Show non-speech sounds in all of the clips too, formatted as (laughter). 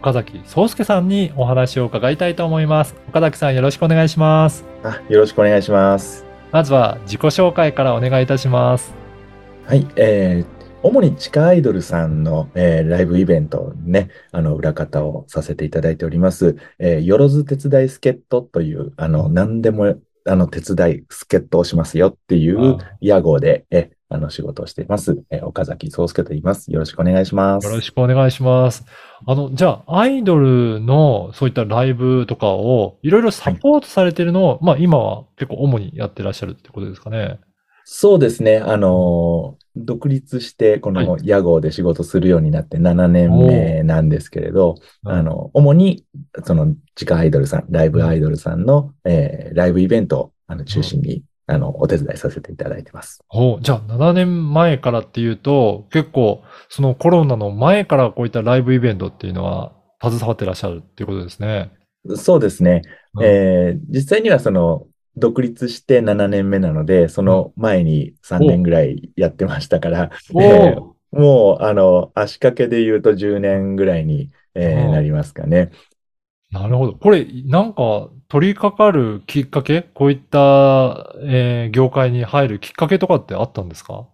岡崎壮介さんにお話を伺いたいと思います。岡崎さんよろしくお願いします。あよろしくお願いします。まずは自己紹介からお願いいたします。はい、えー、主に地下アイドルさんの、えーライブイベントね、あの、裏方をさせていただいております。えー、よろず手伝い助っ人という、あの、何でも、あの、手伝い助っ人をしますよっていうあ屋号で、えーあの、仕事をしています。えー岡崎壮介と言います。よろしくお願いします。よろしくお願いします。あの、じゃあ、アイドルのそういったライブとかをいろいろサポートされてるのを、まあ今は結構主にやってらっしゃるってことですかね。そうですね。あのー独立して、この屋号で仕事するようになって7年目なんですけれど、あの、主に、その、地下アイドルさん、ライブアイドルさんの、えーライブイベントを、あの、中心に、あの、お手伝いさせていただいてます。ほう、じゃあ7年前からっていうと、結構、そのコロナの前からこういったライブイベントっていうのは携わってらっしゃるっていうことですね。そうですね。うんえー実際にはその、独立して7年目なので、その前に3年ぐらいやってましたから、おえーおもう、あの、足掛けで言うと10年ぐらいに、えーうんなりますかね。なるほど。これ、なんか、取り掛かるきっかけ？こういった、えー業界に入るきっかけとかってあったんですか？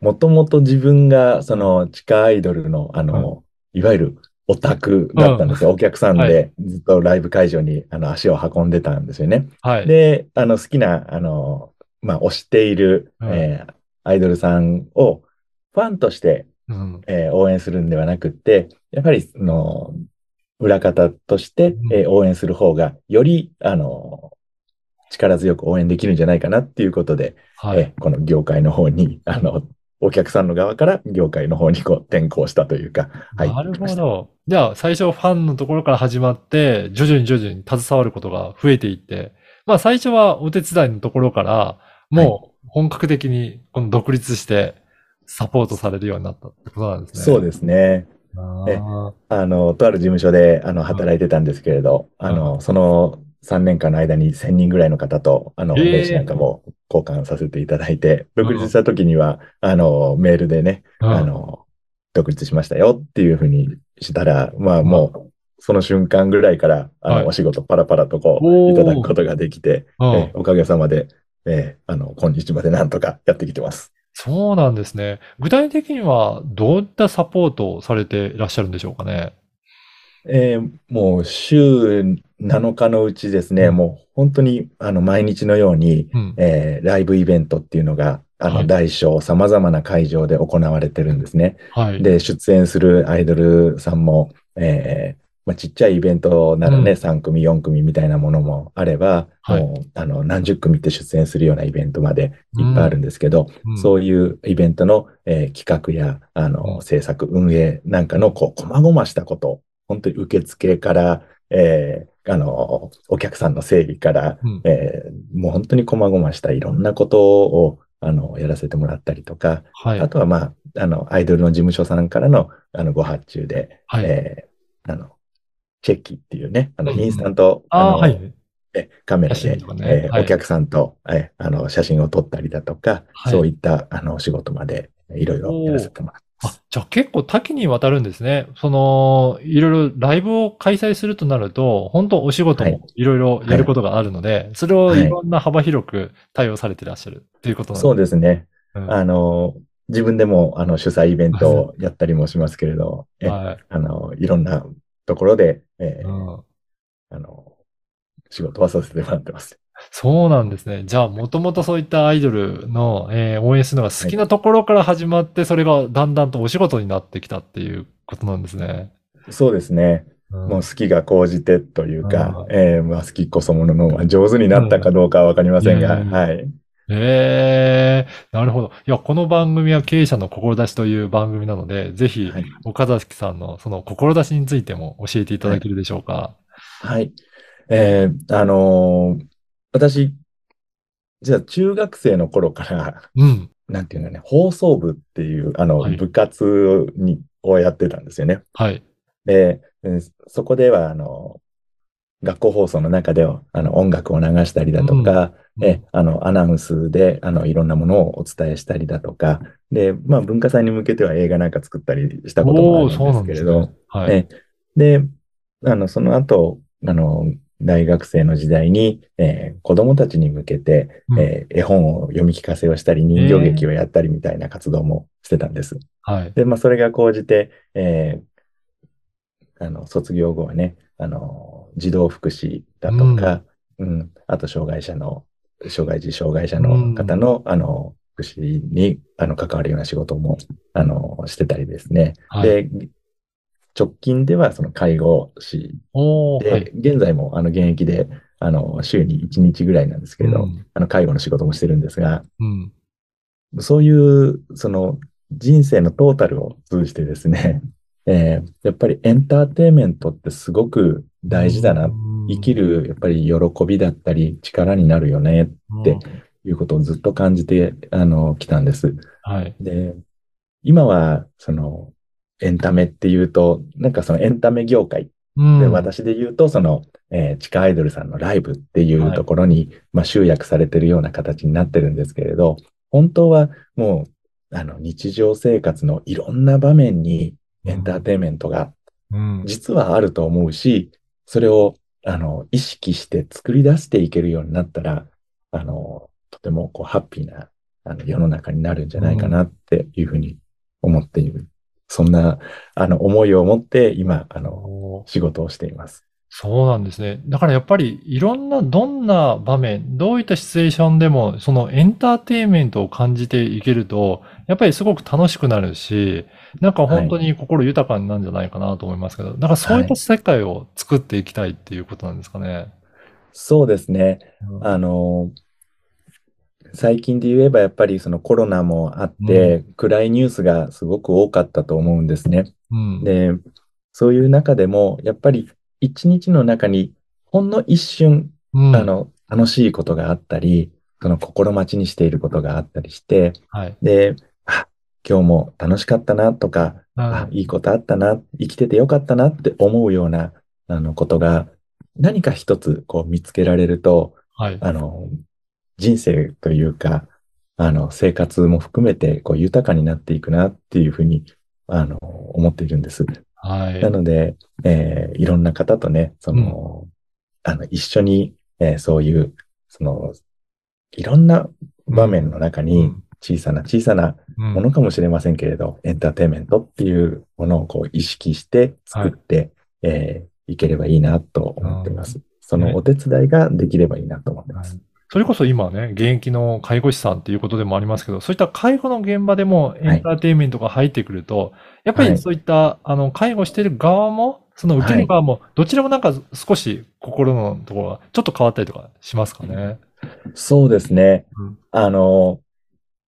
もともと自分が、その、地下アイドルの、あの、いわゆるオタクだったんですよ。お客さんはでずっとライブ会場に、あの、足を運んでたんですよね。はい。で、あの、好きな、あの、まあ、推している、うんえーアイドルさんを、ファンとして、うん。えー応援するんではなくって、やっぱり、その、裏方としてう、んえー応援する方が、より、あの、力強く応援できるんじゃないかなっていうことで、はい。えこの業界の方に、あの、お客さんの側から業界の方にこう転校したというか、はい。なるほど。じゃあ、最初ファンのところから始まって、徐々に徐々に携わることが増えていって、まあ最初はお手伝いのところから、もう本格的にこの独立してサポートされるようになったってことなんですね。そうですね。あの、とある事務所で、あの、働いてたんですけれど、うん。あの、その3年間の間に1000人ぐらいの方と、あの、えー。名刺なんかも交換させていただいて、独立した時には、あの、メールでね、うん。あの、独立しましたよっていうふうにしたら、まあもう、その瞬間ぐらいから、あはい。の、お仕事パラパラとこう、いただくことができて、おかげさまで、えあの、今日までなんとかやってきてます。そうなんですね。具体的にはどういったサポートをされていらっしゃるんでしょうかね？えーもう週7日のうちですね、うんもう本当にあの毎日のように、うん。えーライブイベントっていうのが、あはいの大小様々な会場で行われてるんですね。はい。で、出演するアイドルさんも、えーまあ、ちっちゃいイベントならね、うん。3組、4組みたいなものもあれば、はい。もうあの何十組って出演するようなイベントまでいっぱいあるんですけど、うん。そういうイベントの、えー企画や、あの、うん。制作、運営なんかの、こう、細々したこと、本当に受付から、えーあの、お客さんの整理から、うん。えーもう本当に細々したいろんなことを、あの、やらせてもらったりとか、はい。あとは、まあ、あの、アイドルの事務所さんからの、あの、ご発注で、はい。えーあの、チェッキっていうね、あの、うんうんインスタント、ああ、のはい。えカメラで写真とか、ねはいえーお客さんと、えーあの、写真を撮ったりだとか、はいそういった、あの、お仕事まで、いろいろやらせてもらってます。あ、じゃあ結構多岐にわたるんですね。その、いろいろライブを開催するとなると、本当お仕事はいもいろいろやることがあるので、それをはいいろんな幅広く対応されてらっしゃるっていうことなんそうですね。うんあの、自分でも、あの、主催イベントをやったりもしますけれど、えはい。あの、いろんなところで、えーうんあの、仕事はさせてもらってます。そうなんですね。じゃあ、もともとそういったアイドルの、えー応援するのが好きなところから始まって、それがだんだんとお仕事になってきたっていうことなんですね。そうですね。うんもう好きが高じてというか、うんえーまあ、好きこそものの、まあ上手になったかどうかはわかりませんが、うんはい。ええなるほど。いや、この番組は経営者の志という番組なので、ぜひはい、岡崎さんのその志についても教えていただけるでしょうか。はい。えーあのー私、じゃあ中学生の頃から、うん。なんていうのね、放送部っていう、あの、はい部活に、をやってたんですよね。はい。で、うんそこでは、あの、学校放送の中では、あの、音楽を流したりだとか、うんえ、あの、アナウンスで、あの、いろんなものをお伝えしたりだとか、で、まあ、文化祭に向けては映画なんか作ったりしたこともあるんですけれど、ね。はい。えで、あの、その後、あの、大学生の時代に、えー子供たちに向けて、うんえー絵本を読み聞かせをしたり、人形劇をやったりみたいな活動もしてたんです。はい。で、まあ、それが講じて、えーあの、卒業後はね、あの、児童福祉だとか、うん、あと、障害者の、障害児、障害者の方の、あの、福祉に、あの、関わるような仕事も、あの、してたりですね。はい。で、直近では、その介護士で、はい。現在も、あの、現役で、あの、週に1日ぐらいなんですけれど、うんあの、介護の仕事もしてるんですが、うん。そういう、その、人生のトータルを通じてですね、(laughs) えーやっぱりエンターテインメントってすごく大事だな。うん生きる、やっぱり喜びだったり、力になるよね、ってうんいうことをずっと感じて、あの、来たんです。はい。で、今は、その、エンタメっていうと、なんかそのエンタメ業界うんで、私で言うと、その、えー地下アイドルさんのライブっていうところに、まあ、集約されてるような形になってるんですけれど、本当はもう、あの、日常生活のいろんな場面にエンターテインメントがうん。実はあると思うし、それを、あの、意識して作り出していけるようになったら、あの、とてもこう、ハッピーな、あの、世の中になるんじゃないかなっていうふうに思っている。そんな、あの、思いを持って、今、あの、仕事をしています。そうなんですね。だからやっぱりいろんな、どんな場面、どういったシチュエーションでも、そのエンターテインメントを感じていけると、やっぱりすごく楽しくなるし、なんか本当に心豊かになるんじゃないかなと思いますけど、だからそういった世界を作っていきたいっていうことなんですかね。そうですね。うんあの、最近で言えばやっぱりそのコロナもあって、暗いニュースがすごく多かったと思うんですね。うん。で、そういう中でも、やっぱり一日の中にほんの一瞬、うんあの、楽しいことがあったり、その心待ちにしていることがあったりして、はい。で、あ、今日も楽しかったなとか、あ、いいことあったな、生きててよかったなって思うような、あの、ことが、何か一つ、こう見つけられると、はい。あの、人生というか、あの、生活も含めて、こう、豊かになっていくなっていうふうに、あの、思っているんです。はい。なので、えーいろんな方とね、その、あの、一緒に、えーそういう、その、いろんな場面の中うにん、小さな小さなうんものかもしれませんけれど、エンターテインメントっていうものをこう意識して作って、えーいければいいなと思っています。そのお手伝いができればいいなと思ってます。それこそ今ね、現役の介護士さんっていうことでもありますけど、そういった介護の現場でもエンターテインメントが入ってくると、やっぱはいりそういった、あの、介護してる側も、その受ける側も、どちらもなんか少し心のところがちょっと変わったりとかしますかね？そうですね。うんあの、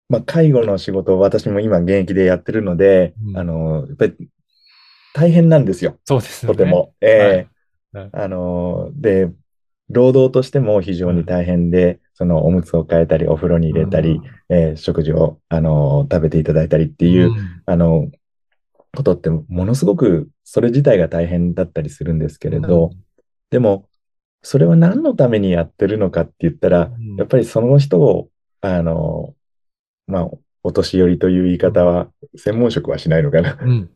まあ、介護の仕事を私も今現役でやってるので、うんあの、やっぱり大変なんですよ。そうですよね。とても。ええはいあの、で、労働としても非常に大変で、そのおむつを変えたり、お風呂に入れたり、えー食事を、あの、食べていただいたりってうん、いう、ん。あの、ことってものすごくそれ自体が大変だったりするんですけれど、でも、それは何のためにやってるのかって言ったら、うん。やっぱりその人を、あの、まあ、お年寄りという言い方は、専門職はしないのかな。うん。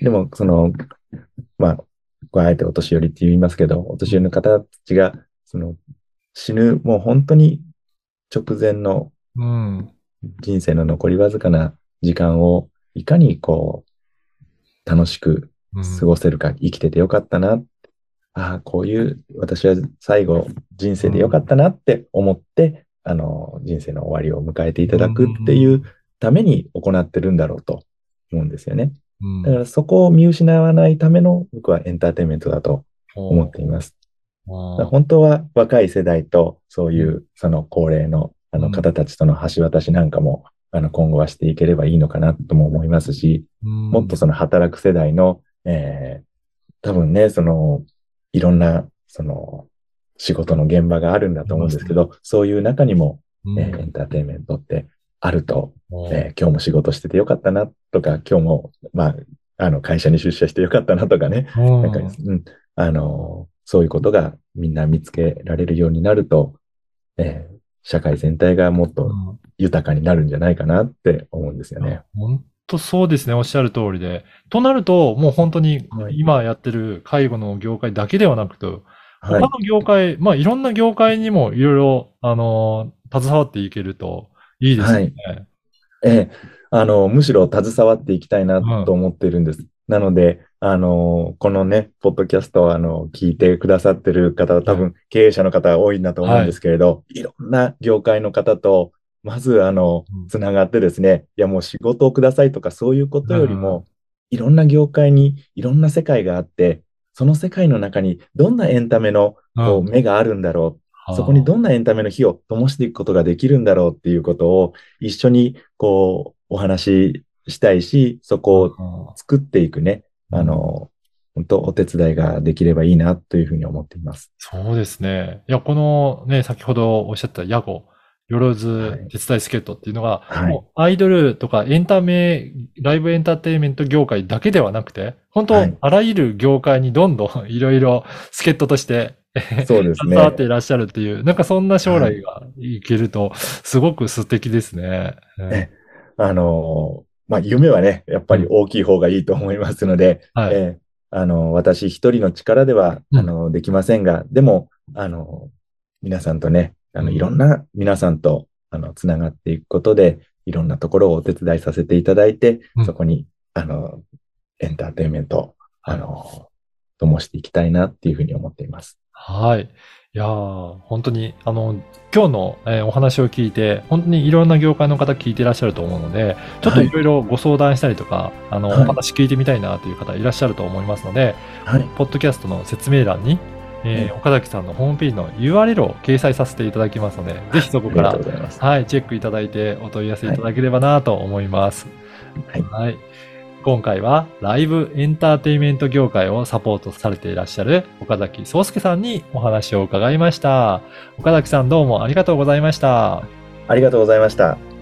でも、その、まあ、こあえてお年寄りって言いますけど、お年寄りの方たちが、その、死ぬ、もう本当に直前の。人生の残りわずかな時間を、いかにこう、楽しく過ごせるか、生きててよかったな。ああ、こういう、私は最後、人生でよかったなって思って、あの、人生の終わりを迎えていただくっていうために行ってるんだろうと思うんですよね。うん。だからそこを見失わないための僕はエンターテインメントだと思っています。本当は若い世代とそういうその高齢のあの方たちとの橋渡しなんかもあの今後はしていければいいのかなとも思いますし、もっとその働く世代の、えー多分ね、そのいろんなその仕事の現場があるんだと思うんですけど、そういう中にも、うん。えーエンターテインメントってあると、えー今日も仕事しててよかったなとか、今日も、まあ、あの、会社に出社してよかったなとかね、うんなんか、うん、あの、そういうことがみんな見つけられるようになると、えー社会全体がもっとうん豊かになるんじゃないかなって思うんですよね。本当そうですね。おっしゃる通りで。となると、もう本当にはい今やってる介護の業界だけではなくて、他はいの。業界、まあいろんな業界にもいろいろ、あの、携わっていけるといいですよね。ええ、あの、むしろ携わっていきたいなと思ってるんです。なので、あの、このね、ポッドキャストをあの、聞いてくださってる方は多分経営者の方が多いんだと思うんですけれど、い、ろんな業界の方と、まずあのうん、つながってですね、いやもう仕事をくださいとかそういうことよりうん。も、いろんな業界にいろんな世界があって、その世界の中にどんなエンタメのこううん。目があるんだろうはあそこにどんなエンタメの火を灯していくことができるんだろうっていうことを一緒にこうお話ししたいし、そこをうん作っていくね、あの、本当お手伝いができればいいなというふうに思っています。そうですね。いや、このね、先ほどおっしゃったヤゴ、よろずはい。手伝い助っ人っていうのが、はい。もうアイドルとかエンタメ、ライブエンターテインメント業界だけではなくて、本当、はい。あらゆる業界にどんどん (laughs) いろいろ助っ人として、そうですね。携わっていらっしゃるっていう、なんかそんな将来がい。けると、すごく素敵ですね。えあの、まあ、夢はね、やっぱり大きい方がいいと思いますので、はい。えーあの、私一人の力では、うん。あの、できませんが、でも、あの、皆さんとね、あの、うんいろんな皆さんと、あの、つながっていくことで、いろんなところをお手伝いさせていただいて、うんそこに、あの、エンターテインメントを、あの、灯していきたいなっていうふうに思っています。はい。いやー本当に、あの、今日の、えーお話を聞いて、本当にいろんな業界の方聞いてらっしゃると思うので、ちょっといろいろご相談したりとか、あの、はいお話聞いてみたいなという方いらっしゃると思いますので、はい。ポッドキャストの説明欄に、えー岡崎さんのホームページの URL を掲載させていただきますので、ぜひそこから。はい、チェックいただいてお問い合わせいただければなと思います。はい。はい。今回はライブエンターテインメント業界をサポートされていらっしゃる岡崎壮介さんにお話を伺いました。岡崎さんどうもありがとうございました。ありがとうございました。